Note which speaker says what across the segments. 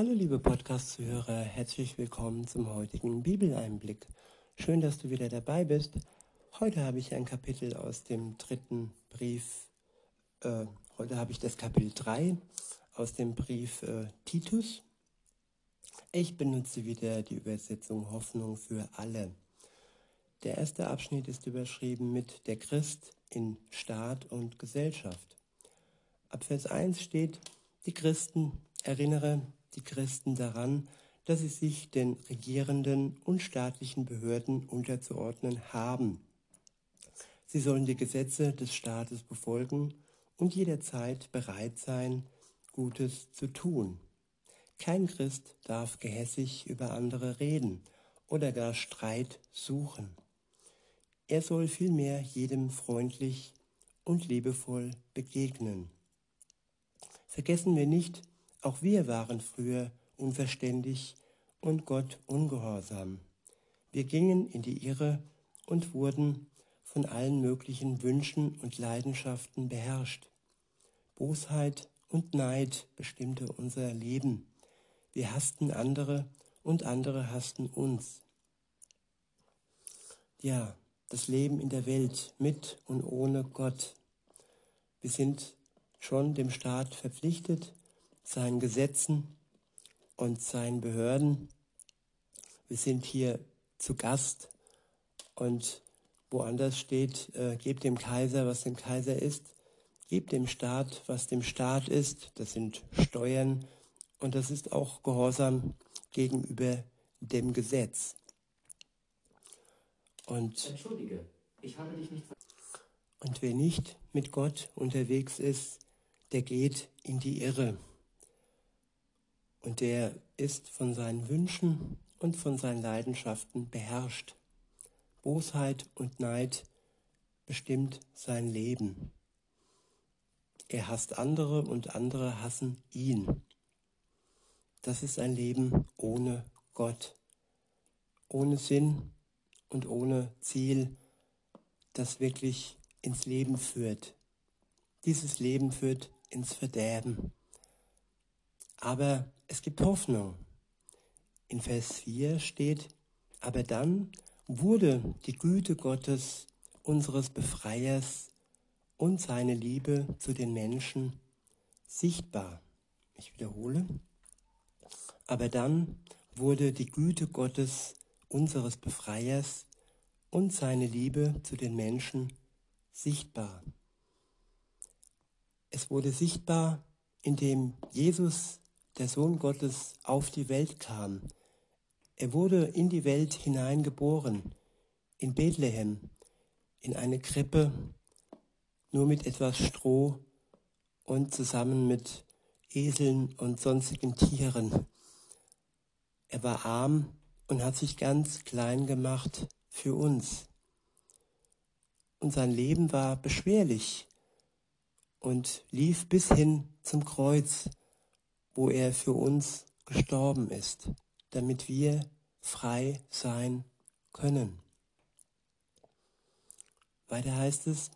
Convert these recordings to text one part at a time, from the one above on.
Speaker 1: Hallo liebe Podcast-Zuhörer, herzlich willkommen zum heutigen Bibeleinblick. Schön, dass du wieder dabei bist. Heute habe ich ein Kapitel aus dem dritten Brief, äh, heute habe ich das Kapitel 3 aus dem Brief äh, Titus. Ich benutze wieder die Übersetzung Hoffnung für alle. Der erste Abschnitt ist überschrieben mit Der Christ in Staat und Gesellschaft. Ab Vers 1 steht, die Christen erinnere die Christen daran, dass sie sich den regierenden und staatlichen Behörden unterzuordnen haben. Sie sollen die Gesetze des Staates befolgen und jederzeit bereit sein, Gutes zu tun. Kein Christ darf gehässig über andere reden oder gar Streit suchen. Er soll vielmehr jedem freundlich und liebevoll begegnen. Vergessen wir nicht, auch wir waren früher unverständig und Gott ungehorsam. Wir gingen in die Irre und wurden von allen möglichen Wünschen und Leidenschaften beherrscht. Bosheit und Neid bestimmte unser Leben. Wir hassten andere und andere hassten uns. Ja, das Leben in der Welt mit und ohne Gott. Wir sind schon dem Staat verpflichtet, seinen Gesetzen und seinen Behörden. Wir sind hier zu Gast und woanders steht, äh, gebt dem Kaiser, was dem Kaiser ist, gebt dem Staat, was dem Staat ist. Das sind Steuern und das ist auch Gehorsam gegenüber dem Gesetz. Und, Entschuldige, ich habe dich nicht. Und wer nicht mit Gott unterwegs ist, der geht in die Irre. Und der ist von seinen Wünschen und von seinen Leidenschaften beherrscht. Bosheit und Neid bestimmt sein Leben. Er hasst andere und andere hassen ihn. Das ist ein Leben ohne Gott, ohne Sinn und ohne Ziel, das wirklich ins Leben führt. Dieses Leben führt ins Verderben. Aber es gibt Hoffnung. In Vers 4 steht, aber dann wurde die Güte Gottes, unseres Befreiers und seine Liebe zu den Menschen sichtbar. Ich wiederhole. Aber dann wurde die Güte Gottes, unseres Befreiers und seine Liebe zu den Menschen sichtbar. Es wurde sichtbar, indem Jesus der Sohn Gottes auf die Welt kam. Er wurde in die Welt hineingeboren, in Bethlehem, in eine Krippe, nur mit etwas Stroh und zusammen mit Eseln und sonstigen Tieren. Er war arm und hat sich ganz klein gemacht für uns. Und sein Leben war beschwerlich und lief bis hin zum Kreuz wo er für uns gestorben ist, damit wir frei sein können. Weiter heißt es,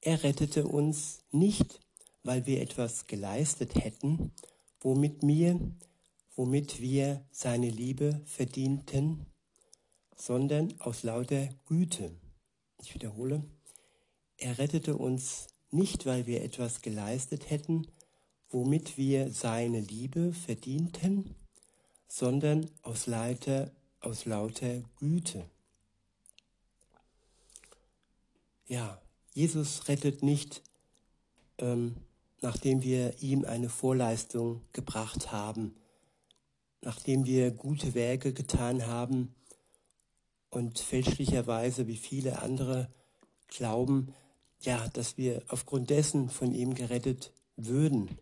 Speaker 1: er rettete uns nicht, weil wir etwas geleistet hätten, womit wir, womit wir seine Liebe verdienten, sondern aus lauter Güte. Ich wiederhole, er rettete uns nicht, weil wir etwas geleistet hätten, womit wir seine Liebe verdienten, sondern aus, Leiter, aus lauter Güte. Ja, Jesus rettet nicht, ähm, nachdem wir ihm eine Vorleistung gebracht haben, nachdem wir gute Werke getan haben und fälschlicherweise, wie viele andere glauben, ja, dass wir aufgrund dessen von ihm gerettet würden.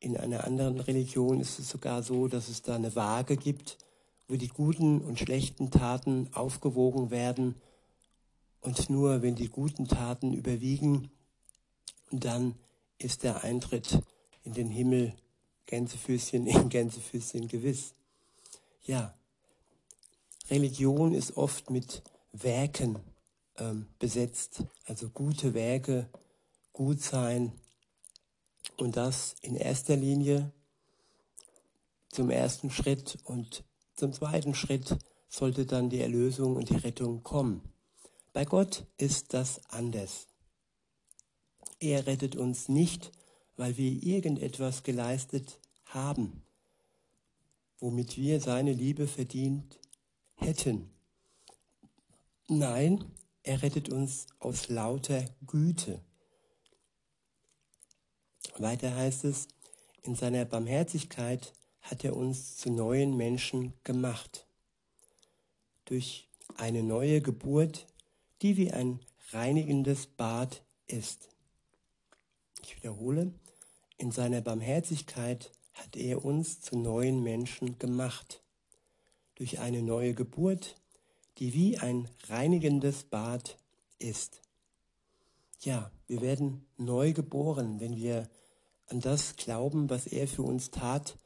Speaker 1: In einer anderen Religion ist es sogar so, dass es da eine Waage gibt, wo die guten und schlechten Taten aufgewogen werden. Und nur wenn die guten Taten überwiegen, dann ist der Eintritt in den Himmel Gänsefüßchen in Gänsefüßchen gewiss. Ja, Religion ist oft mit Werken ähm, besetzt, also gute Werke, gut sein, und das in erster Linie zum ersten Schritt und zum zweiten Schritt sollte dann die Erlösung und die Rettung kommen. Bei Gott ist das anders. Er rettet uns nicht, weil wir irgendetwas geleistet haben, womit wir seine Liebe verdient hätten. Nein, er rettet uns aus lauter Güte. Weiter heißt es, in seiner Barmherzigkeit hat er uns zu neuen Menschen gemacht. Durch eine neue Geburt, die wie ein reinigendes Bad ist. Ich wiederhole, in seiner Barmherzigkeit hat er uns zu neuen Menschen gemacht. Durch eine neue Geburt, die wie ein reinigendes Bad ist. Ja, wir werden neu geboren, wenn wir an das glauben, was er für uns tat,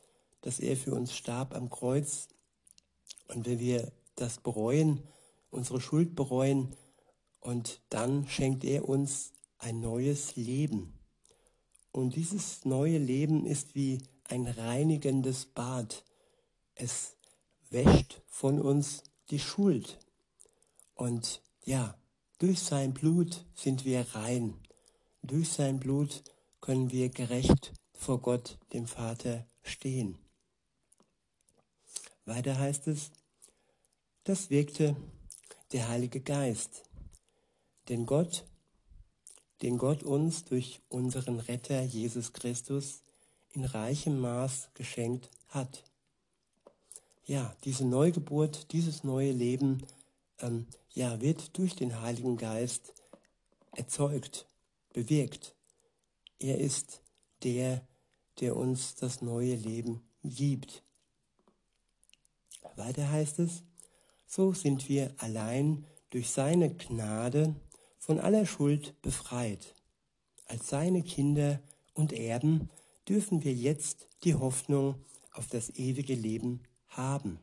Speaker 1: dass er für uns starb am Kreuz. Und wenn wir das bereuen, unsere Schuld bereuen, und dann schenkt er uns ein neues Leben. Und dieses neue Leben ist wie ein reinigendes Bad. Es wäscht von uns die Schuld. Und ja, durch sein Blut sind wir rein. Durch sein Blut können wir gerecht vor Gott, dem Vater, stehen. Weiter heißt es, das wirkte der Heilige Geist, den Gott, den Gott uns durch unseren Retter Jesus Christus in reichem Maß geschenkt hat. Ja, diese Neugeburt, dieses neue Leben, ähm, ja, wird durch den Heiligen Geist erzeugt, bewirkt. Er ist der, der uns das neue Leben gibt. Weiter heißt es, so sind wir allein durch seine Gnade von aller Schuld befreit. Als seine Kinder und Erben dürfen wir jetzt die Hoffnung auf das ewige Leben haben.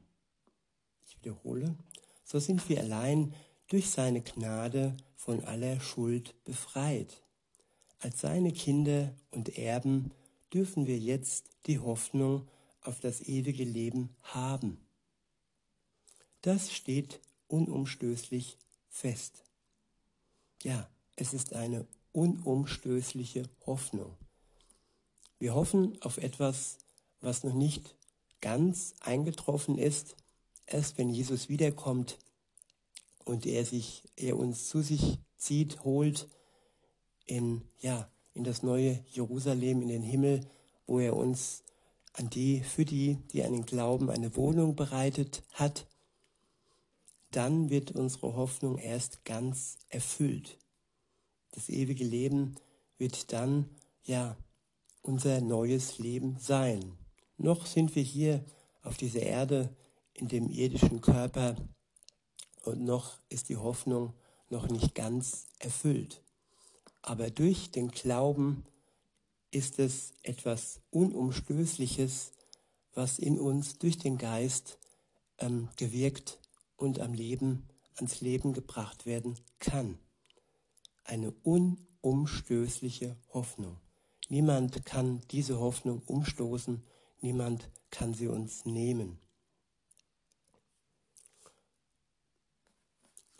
Speaker 1: Ich wiederhole, so sind wir allein durch seine Gnade von aller Schuld befreit. Als seine Kinder und Erben dürfen wir jetzt die Hoffnung auf das ewige Leben haben. Das steht unumstößlich fest. Ja, es ist eine unumstößliche Hoffnung. Wir hoffen auf etwas, was noch nicht ganz eingetroffen ist. Erst wenn Jesus wiederkommt und er sich, er uns zu sich zieht, holt in, ja, in das neue Jerusalem, in den Himmel, wo er uns an die, für die, die den Glauben eine Wohnung bereitet hat, dann wird unsere Hoffnung erst ganz erfüllt. Das ewige Leben wird dann, ja, unser neues Leben sein. Noch sind wir hier auf dieser Erde in dem irdischen Körper und noch ist die Hoffnung noch nicht ganz erfüllt. Aber durch den Glauben ist es etwas Unumstößliches, was in uns durch den Geist ähm, gewirkt und am Leben, ans Leben gebracht werden kann. Eine unumstößliche Hoffnung. Niemand kann diese Hoffnung umstoßen, niemand kann sie uns nehmen.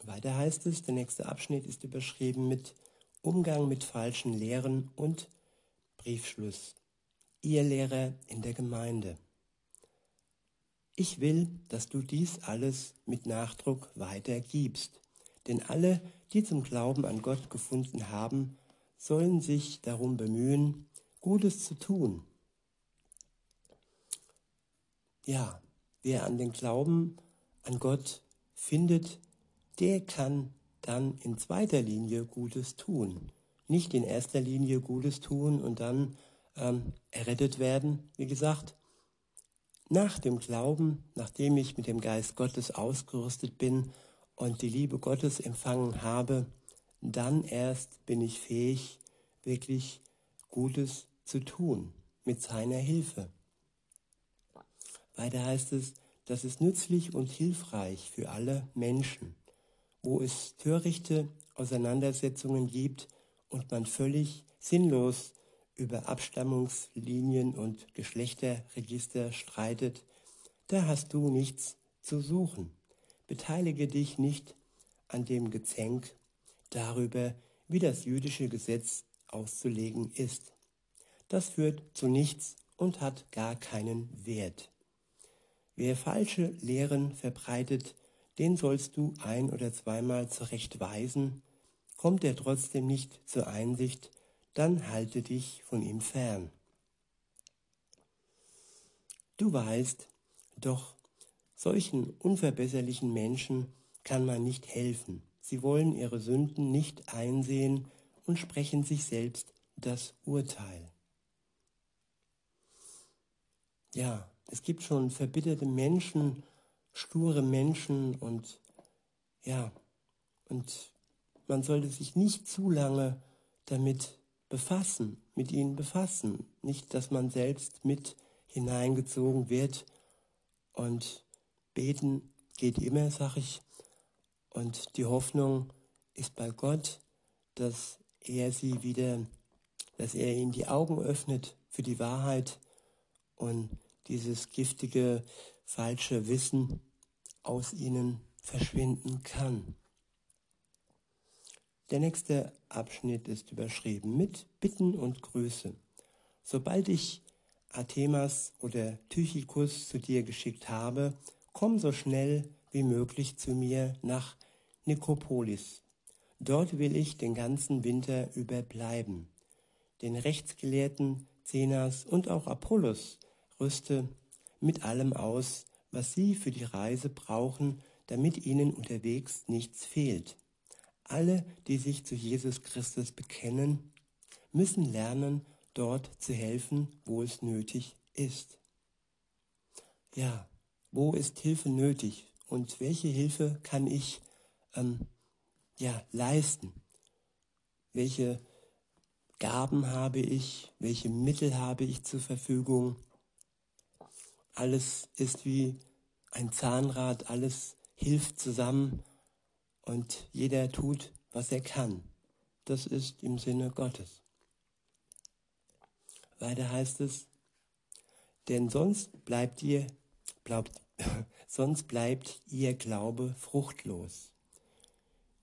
Speaker 1: Weiter heißt es, der nächste Abschnitt ist überschrieben mit Umgang mit falschen Lehren und Briefschluss. Ihr Lehrer in der Gemeinde. Ich will, dass du dies alles mit Nachdruck weitergibst, denn alle, die zum Glauben an Gott gefunden haben, sollen sich darum bemühen, Gutes zu tun. Ja, wer an den Glauben an Gott findet, der kann dann in zweiter Linie Gutes tun. Nicht in erster Linie Gutes tun und dann ähm, errettet werden. Wie gesagt, nach dem Glauben, nachdem ich mit dem Geist Gottes ausgerüstet bin und die Liebe Gottes empfangen habe, dann erst bin ich fähig, wirklich Gutes zu tun mit seiner Hilfe. Weiter heißt es, das ist nützlich und hilfreich für alle Menschen, wo es törichte Auseinandersetzungen gibt und man völlig sinnlos über Abstammungslinien und Geschlechterregister streitet, da hast du nichts zu suchen. Beteilige dich nicht an dem Gezänk darüber, wie das jüdische Gesetz auszulegen ist. Das führt zu nichts und hat gar keinen Wert. Wer falsche Lehren verbreitet, den sollst du ein oder zweimal zurechtweisen. Kommt er trotzdem nicht zur Einsicht, dann halte dich von ihm fern. Du weißt, doch solchen unverbesserlichen Menschen kann man nicht helfen. Sie wollen ihre Sünden nicht einsehen und sprechen sich selbst das Urteil. Ja, es gibt schon verbitterte Menschen, sture Menschen und ja, und man sollte sich nicht zu lange damit befassen, mit ihnen befassen. Nicht, dass man selbst mit hineingezogen wird und beten geht immer, sag ich. Und die Hoffnung ist bei Gott, dass er sie wieder, dass er ihnen die Augen öffnet für die Wahrheit und dieses giftige, falsche Wissen aus ihnen verschwinden kann. Der nächste Abschnitt ist überschrieben mit Bitten und Grüße. Sobald ich Artemas oder Tychikus zu dir geschickt habe, komm so schnell wie möglich zu mir nach Nikopolis. Dort will ich den ganzen Winter über bleiben. Den Rechtsgelehrten Zenas und auch Apollos rüste mit allem aus, was sie für die Reise brauchen, damit ihnen unterwegs nichts fehlt. Alle, die sich zu Jesus Christus bekennen, müssen lernen, dort zu helfen, wo es nötig ist. Ja, wo ist Hilfe nötig und welche Hilfe kann ich ähm, ja, leisten? Welche Gaben habe ich? Welche Mittel habe ich zur Verfügung? Alles ist wie ein Zahnrad, alles hilft zusammen und jeder tut, was er kann. Das ist im Sinne Gottes. Weiter heißt es, denn sonst bleibt ihr, bleibt, sonst bleibt ihr Glaube fruchtlos.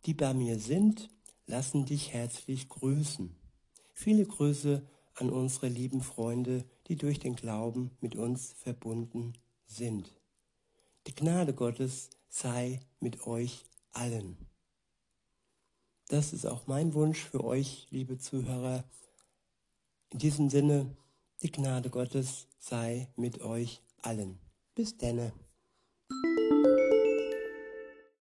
Speaker 1: Die bei mir sind, lassen dich herzlich grüßen. Viele Grüße an unsere lieben Freunde, die durch den Glauben mit uns verbunden sind. Die Gnade Gottes sei mit euch allen. Das ist auch mein Wunsch für euch, liebe Zuhörer. In diesem Sinne, die Gnade Gottes sei mit euch allen. Bis denne.